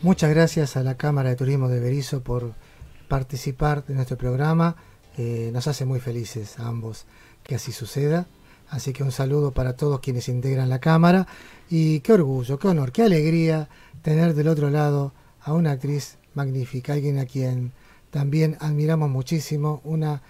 Muchas gracias a la Cámara de Turismo de Berizo por participar de nuestro programa. Eh, nos hace muy felices a ambos que así suceda. Así que un saludo para todos quienes integran la Cámara. Y qué orgullo, qué honor, qué alegría tener del otro lado a una actriz magnífica, alguien a quien también admiramos muchísimo, una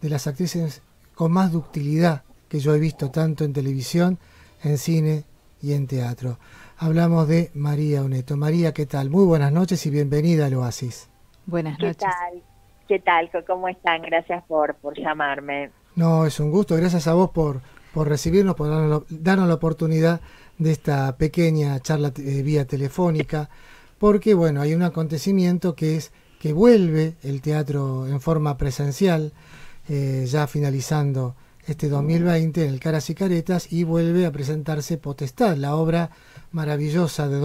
de las actrices con más ductilidad que yo he visto tanto en televisión, en cine y en teatro. Hablamos de María Uneto. María, ¿qué tal? Muy buenas noches y bienvenida al Oasis. Buenas noches. ¿Qué tal? ¿Qué tal? ¿Cómo están? Gracias por, por llamarme. No, es un gusto. Gracias a vos por, por recibirnos, por darnos, la oportunidad de esta pequeña charla eh, vía telefónica, porque bueno, hay un acontecimiento que es que vuelve el teatro en forma presencial, eh, ya finalizando este 2020 en el Caras y Caretas, y vuelve a presentarse Potestad, la obra maravillosa de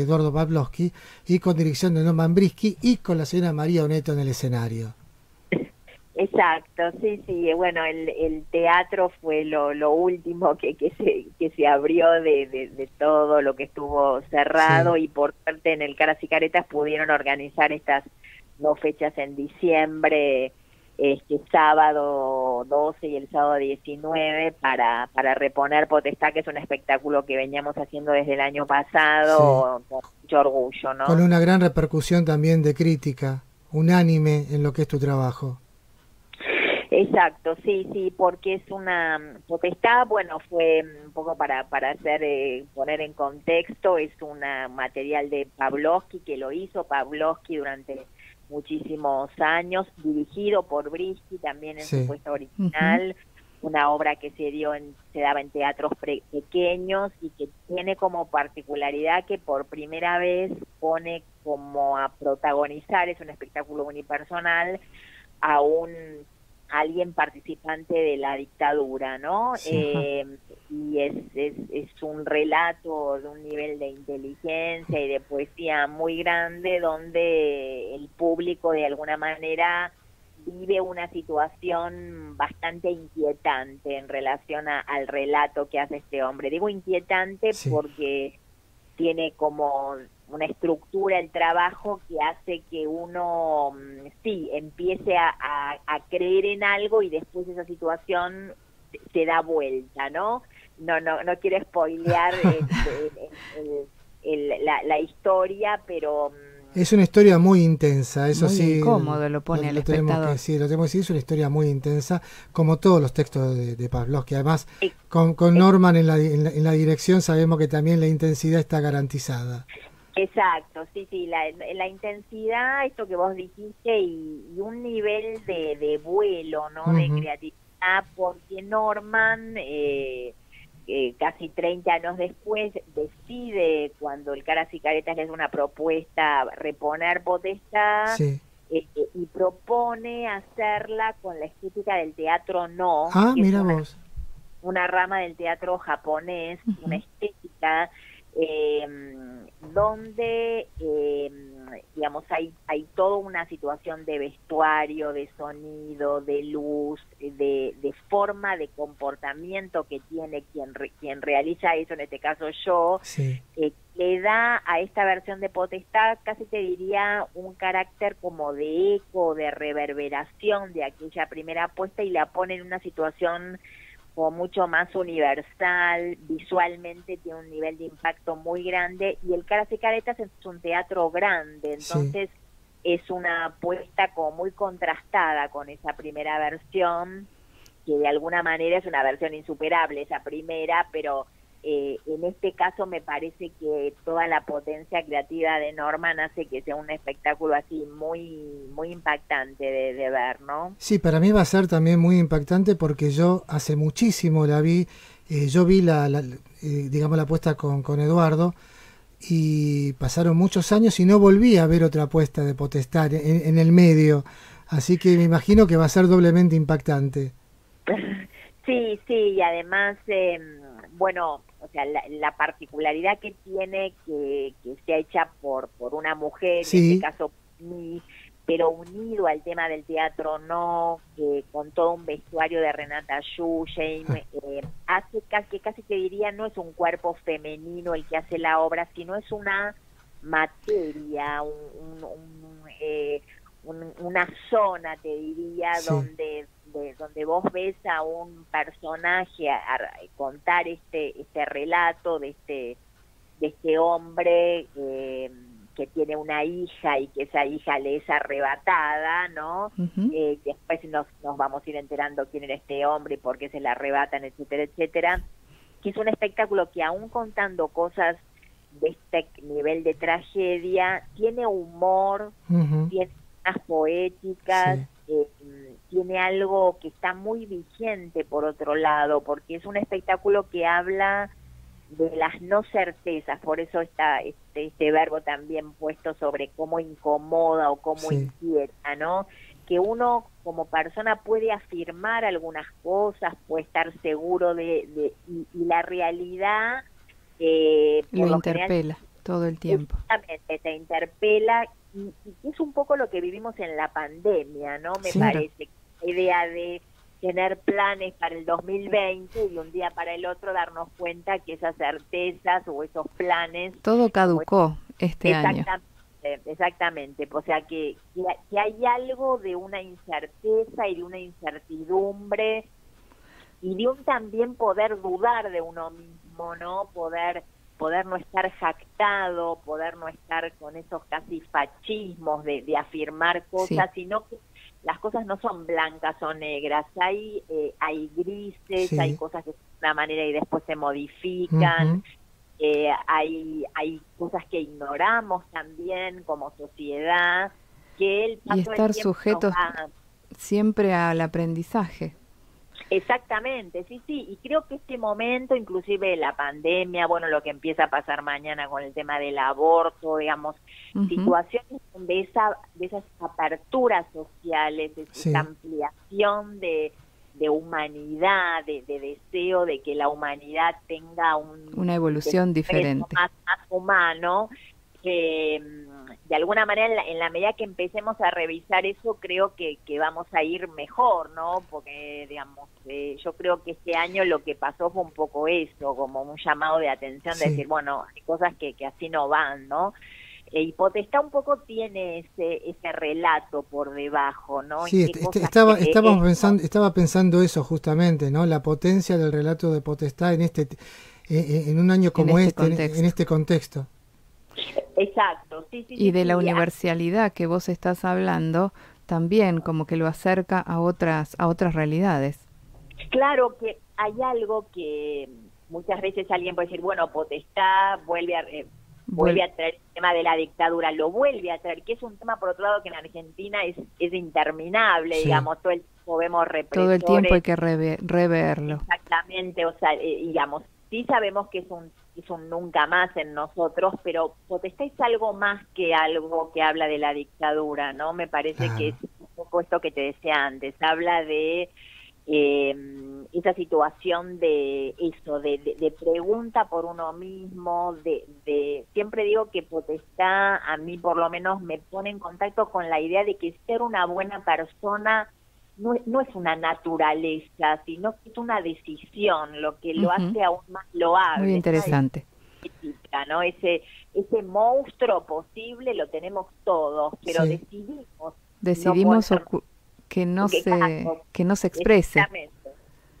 Eduardo Pavlovsky, y con dirección de Norman Brisky, y con la señora María Oneto en el escenario. Exacto, sí, sí, bueno, el, el teatro fue lo, lo último que, que, se, que se abrió de, de, todo lo que estuvo cerrado y por suerte en el Caras y Caretas pudieron organizar estas dos fechas en diciembre, este sábado 12 y el sábado 19 para, para reponer Potestad, que es un espectáculo que veníamos haciendo desde el año pasado con mucho orgullo, ¿no? Con una gran repercusión también de crítica, unánime en lo que es tu trabajo. Exacto, sí, sí, porque es una potestad, bueno, fue un poco para, para hacer, eh, poner en contexto, es un material de Pavlovsky que lo hizo Pavlovsky durante muchísimos años, dirigido por Brisky también en su puesto original, una obra que se dio en, se daba en teatros pequeños y que tiene como particularidad que por primera vez pone como a protagonizar, es un espectáculo unipersonal, a un alguien participante de la dictadura, ¿no? Eh, y es, es, es, un relato de un nivel de inteligencia y de poesía muy grande donde el público de alguna manera vive una situación bastante inquietante en relación al relato que hace este hombre. Digo inquietante porque tiene como una estructura el trabajo que hace que uno mm, sí empiece a, creer en algo y después esa situación se da vuelta, ¿no? No, no, no quiero spoilear la, historia, pero mm, es una historia muy intensa, eso sí. Cómodo lo pone el espectador. sí, lo tenemos que decir, es una historia muy intensa, como todos los textos de, de Pavlovsky. Además, con, con Norman en la, en la, dirección sabemos que también la intensidad está garantizada. Exacto, sí, sí, la, la intensidad, esto que vos dijiste, y, un nivel de, de vuelo, ¿no? De creatividad, porque Norman, eh, eh, casi 30 años después, decide, cuando el Caras y Caretas le da una propuesta, reponer potestad, eh, y propone hacerla con la estética del teatro no. Ah, mira vos. Una rama del teatro japonés, una estética eh, donde, eh, digamos, hay, hay toda una situación de vestuario, de sonido, de luz, de, de forma de comportamiento que tiene quien, quien realiza eso, en este caso yo, eh, le da a esta versión de potestad, casi te diría, un carácter como de eco, de reverberación de aquella primera apuesta y la pone en una situación como mucho más universal, visualmente tiene un nivel de impacto muy grande y el Caras y Caretas es un teatro grande, entonces es una apuesta como muy contrastada con esa primera versión, que de alguna manera es una versión insuperable esa primera, pero eh, en este caso me parece que toda la potencia creativa de Norman hace que sea un espectáculo así muy muy impactante de, ver, ¿no? Sí, para mí va a ser también muy impactante porque yo hace muchísimo la vi, eh, yo vi la, eh, digamos la apuesta con, con Eduardo y pasaron muchos años y no volví a ver otra apuesta de Potestad en, en el medio, así que me imagino que va a ser doblemente impactante. Sí, sí, y además, eh, bueno, o sea, la, particularidad que tiene que, que sea hecha por, por una mujer, en este caso pero unido al tema del teatro no, que con todo un vestuario de Renata Schusheim, ah. eh, hace casi, casi que diría, no es un cuerpo femenino el que hace la obra, sino es una materia, eh, una zona, te diría, donde donde vos ves a un personaje contar este este relato de este de este hombre eh, que tiene una hija y que esa hija le es arrebatada, ¿no? Eh, después nos, nos vamos a ir enterando quién era este hombre y por qué se la arrebatan, etcétera, etcétera. Que es un espectáculo que aún contando cosas de este nivel de tragedia, tiene humor, tiene unas poéticas, tiene algo que está muy vigente por otro lado, porque es un espectáculo que habla de las no certezas, por eso está este, este verbo también puesto sobre cómo incomoda o cómo inquieta, ¿no? Que uno como persona puede afirmar algunas cosas, puede estar seguro de, y, la realidad eh, lo interpela todo el tiempo. Exactamente, te interpela y, es un poco lo que vivimos en la pandemia, ¿no? Me parece, la idea de tener planes para el 2020 y un día para el otro darnos cuenta que esas certezas o esos planes... Todo caducó este año. Exactamente, o sea que, que, hay algo de una incerteza y de una incertidumbre y de un también poder dudar de uno mismo, ¿no? Poder poder no estar jactado, poder no estar con esos casi fascismos de, de afirmar cosas, sino que las cosas no son blancas o negras, hay, eh, hay grises, hay cosas que de una manera y después se modifican, eh, hay, hay cosas que ignoramos también como sociedad, que el y estar sujetos siempre al aprendizaje. Exactamente, sí, sí, y creo que este momento, inclusive la pandemia, bueno, lo que empieza a pasar mañana con el tema del aborto, digamos, situaciones donde esa, de esas aperturas sociales, de esa ampliación de, de humanidad, de, deseo de que la humanidad tenga un, una evolución diferente. Más, más humano, que mm, de alguna manera en la, medida que empecemos a revisar eso creo que, que vamos a ir mejor, ¿no? Porque digamos, eh, yo creo que este año lo que pasó fue un poco eso, como un llamado de atención de decir, bueno, hay cosas que, que así no van, ¿no? E Hipotestad un poco tiene ese, ese relato por debajo, ¿no? Sí, este, estaba, pensando, estaba pensando eso justamente, ¿no? La potencia del relato de Potestad en este en un año como este, este en este contexto. Exacto, sí, sí. Y de la universalidad que vos estás hablando, también como que lo acerca a otras, a otras realidades. Claro que hay algo que muchas veces alguien puede decir, bueno, potestad vuelve a, eh, vuelve a traer el tema de la dictadura, lo vuelve a traer, que es un tema, por otro lado, que en Argentina es, es interminable, digamos, todo el tiempo vemos Todo el tiempo hay que reverlo. Exactamente, o sea, eh, digamos, sí sabemos que es un es un nunca más en nosotros, pero potestad es algo más que algo que habla de la dictadura, ¿no? Me parece que es un poco esto que te decía antes, habla de eh, esa situación de eso, de, de, pregunta por uno mismo, de, de, siempre digo que potestad a mí por lo menos me pone en contacto con la idea de que ser una buena persona no, no es una naturaleza, sino que es una decisión, lo que lo hace aún más loable. Muy interesante. ¿no? Ese, ese monstruo posible lo tenemos todos, pero decidimos. Decidimos que no se que no se exprese.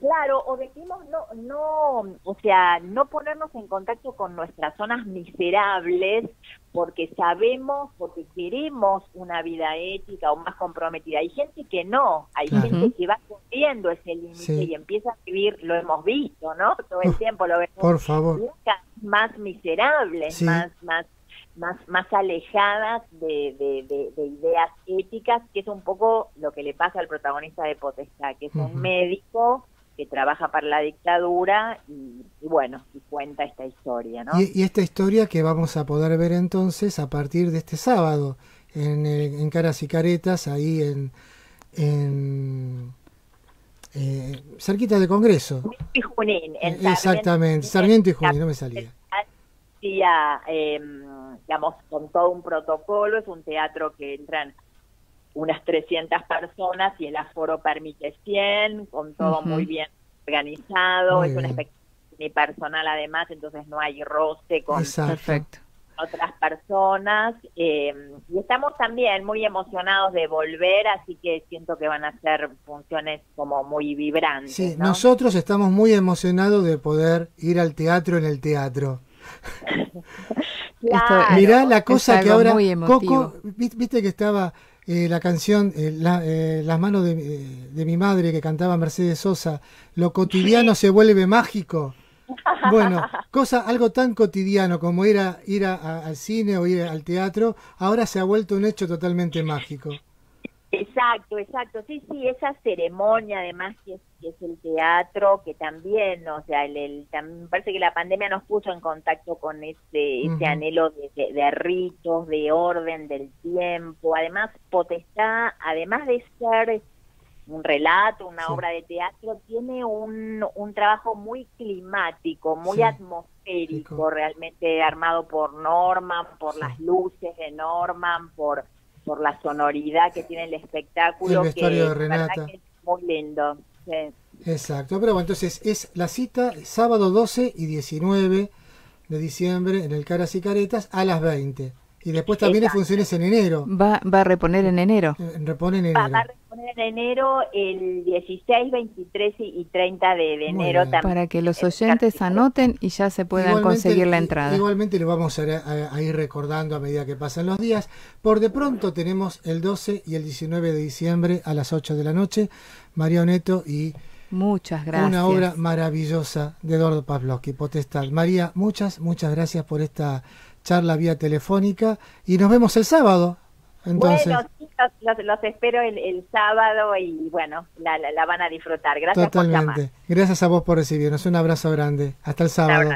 Claro, o decimos no, no, o sea, no ponernos en contacto con nuestras zonas miserables porque sabemos, porque queremos una vida ética o más comprometida. Hay gente que no, hay gente que va corriendo ese límite y empieza a vivir, lo hemos visto, ¿no? Todo el tiempo lo vemos. Por favor. Más miserables, más, más más, más alejadas de, de, ideas éticas, que es un poco lo que le pasa al protagonista de Potestad, que es un médico que trabaja para la dictadura y, bueno, y cuenta esta historia, ¿no? Y, esta historia que vamos a poder ver entonces a partir de este sábado en, en Caras y Caretas, ahí en, en eh, cerquita de Congreso. Y Junín, en Exactamente, Sarmiento y Junín, no me salía. Eh, digamos, con todo un protocolo, es un teatro que entran unas 300 personas y el aforo permite 100, con todo muy bien organizado, es un espectáculo personal además, entonces no hay roce con... Perfecto. otras personas eh, y estamos también muy emocionados de volver, así que siento que van a ser funciones como muy vibrantes. Sí, nosotros estamos muy emocionados de poder ir al teatro en el teatro. Claro, Mirá la cosa que ahora muy. Coco, vi- viste que estaba eh, la canción eh, la- eh, Las manos de, eh, de mi madre que cantaba Mercedes Sosa, lo cotidiano se vuelve mágico. Bueno, cosa, algo tan cotidiano como ir, a, ir a- a- al cine o ir al teatro, ahora se ha vuelto un hecho totalmente mágico. Exacto, exacto. Sí, sí, esa ceremonia además que es, que es el teatro, que también, o sea, el, el- tam- me parece que la pandemia nos puso en contacto con ese, ese anhelo de, de- de ritos, de orden del tiempo. Además, Potestad, además de ser un relato, una Sí. obra de teatro, tiene un, un trabajo muy climático, muy Sí. atmosférico, Rico. realmente armado por Norman, por Sí. las luces de Norman, por por la sonoridad que tiene el espectáculo. El vestuario que de Renata. que es muy lindo. Exacto, pero bueno, entonces es la cita sábado 12 y 19 de diciembre en el Caras y Caretas a las 20. Y después también hay Exacto. funciones en enero. Va, va a reponer en enero. Eh, Reponen en Va, va a enero. reponer en enero el 16, 23 y y 30 de, enero bien. también. Para que los oyentes anoten y ya se puedan Igualmente- conseguir la entrada. Igualmente lo vamos a, a- a ir recordando a medida que pasan los días. Por de pronto tenemos el 12 y el 19 de diciembre a las 8 de la noche. María Oneto y Muchas gracias. una obra maravillosa de Eduardo Pavlovsky, Potestad. María, muchas, muchas gracias por esta charla vía telefónica y nos vemos el sábado. Entonces, Bueno, sí, los, los- los espero el, el sábado y bueno, la, la, la van a disfrutar. Gracias por llamar. totalmente. Gracias a vos por recibirnos. Un abrazo grande. Hasta el sábado.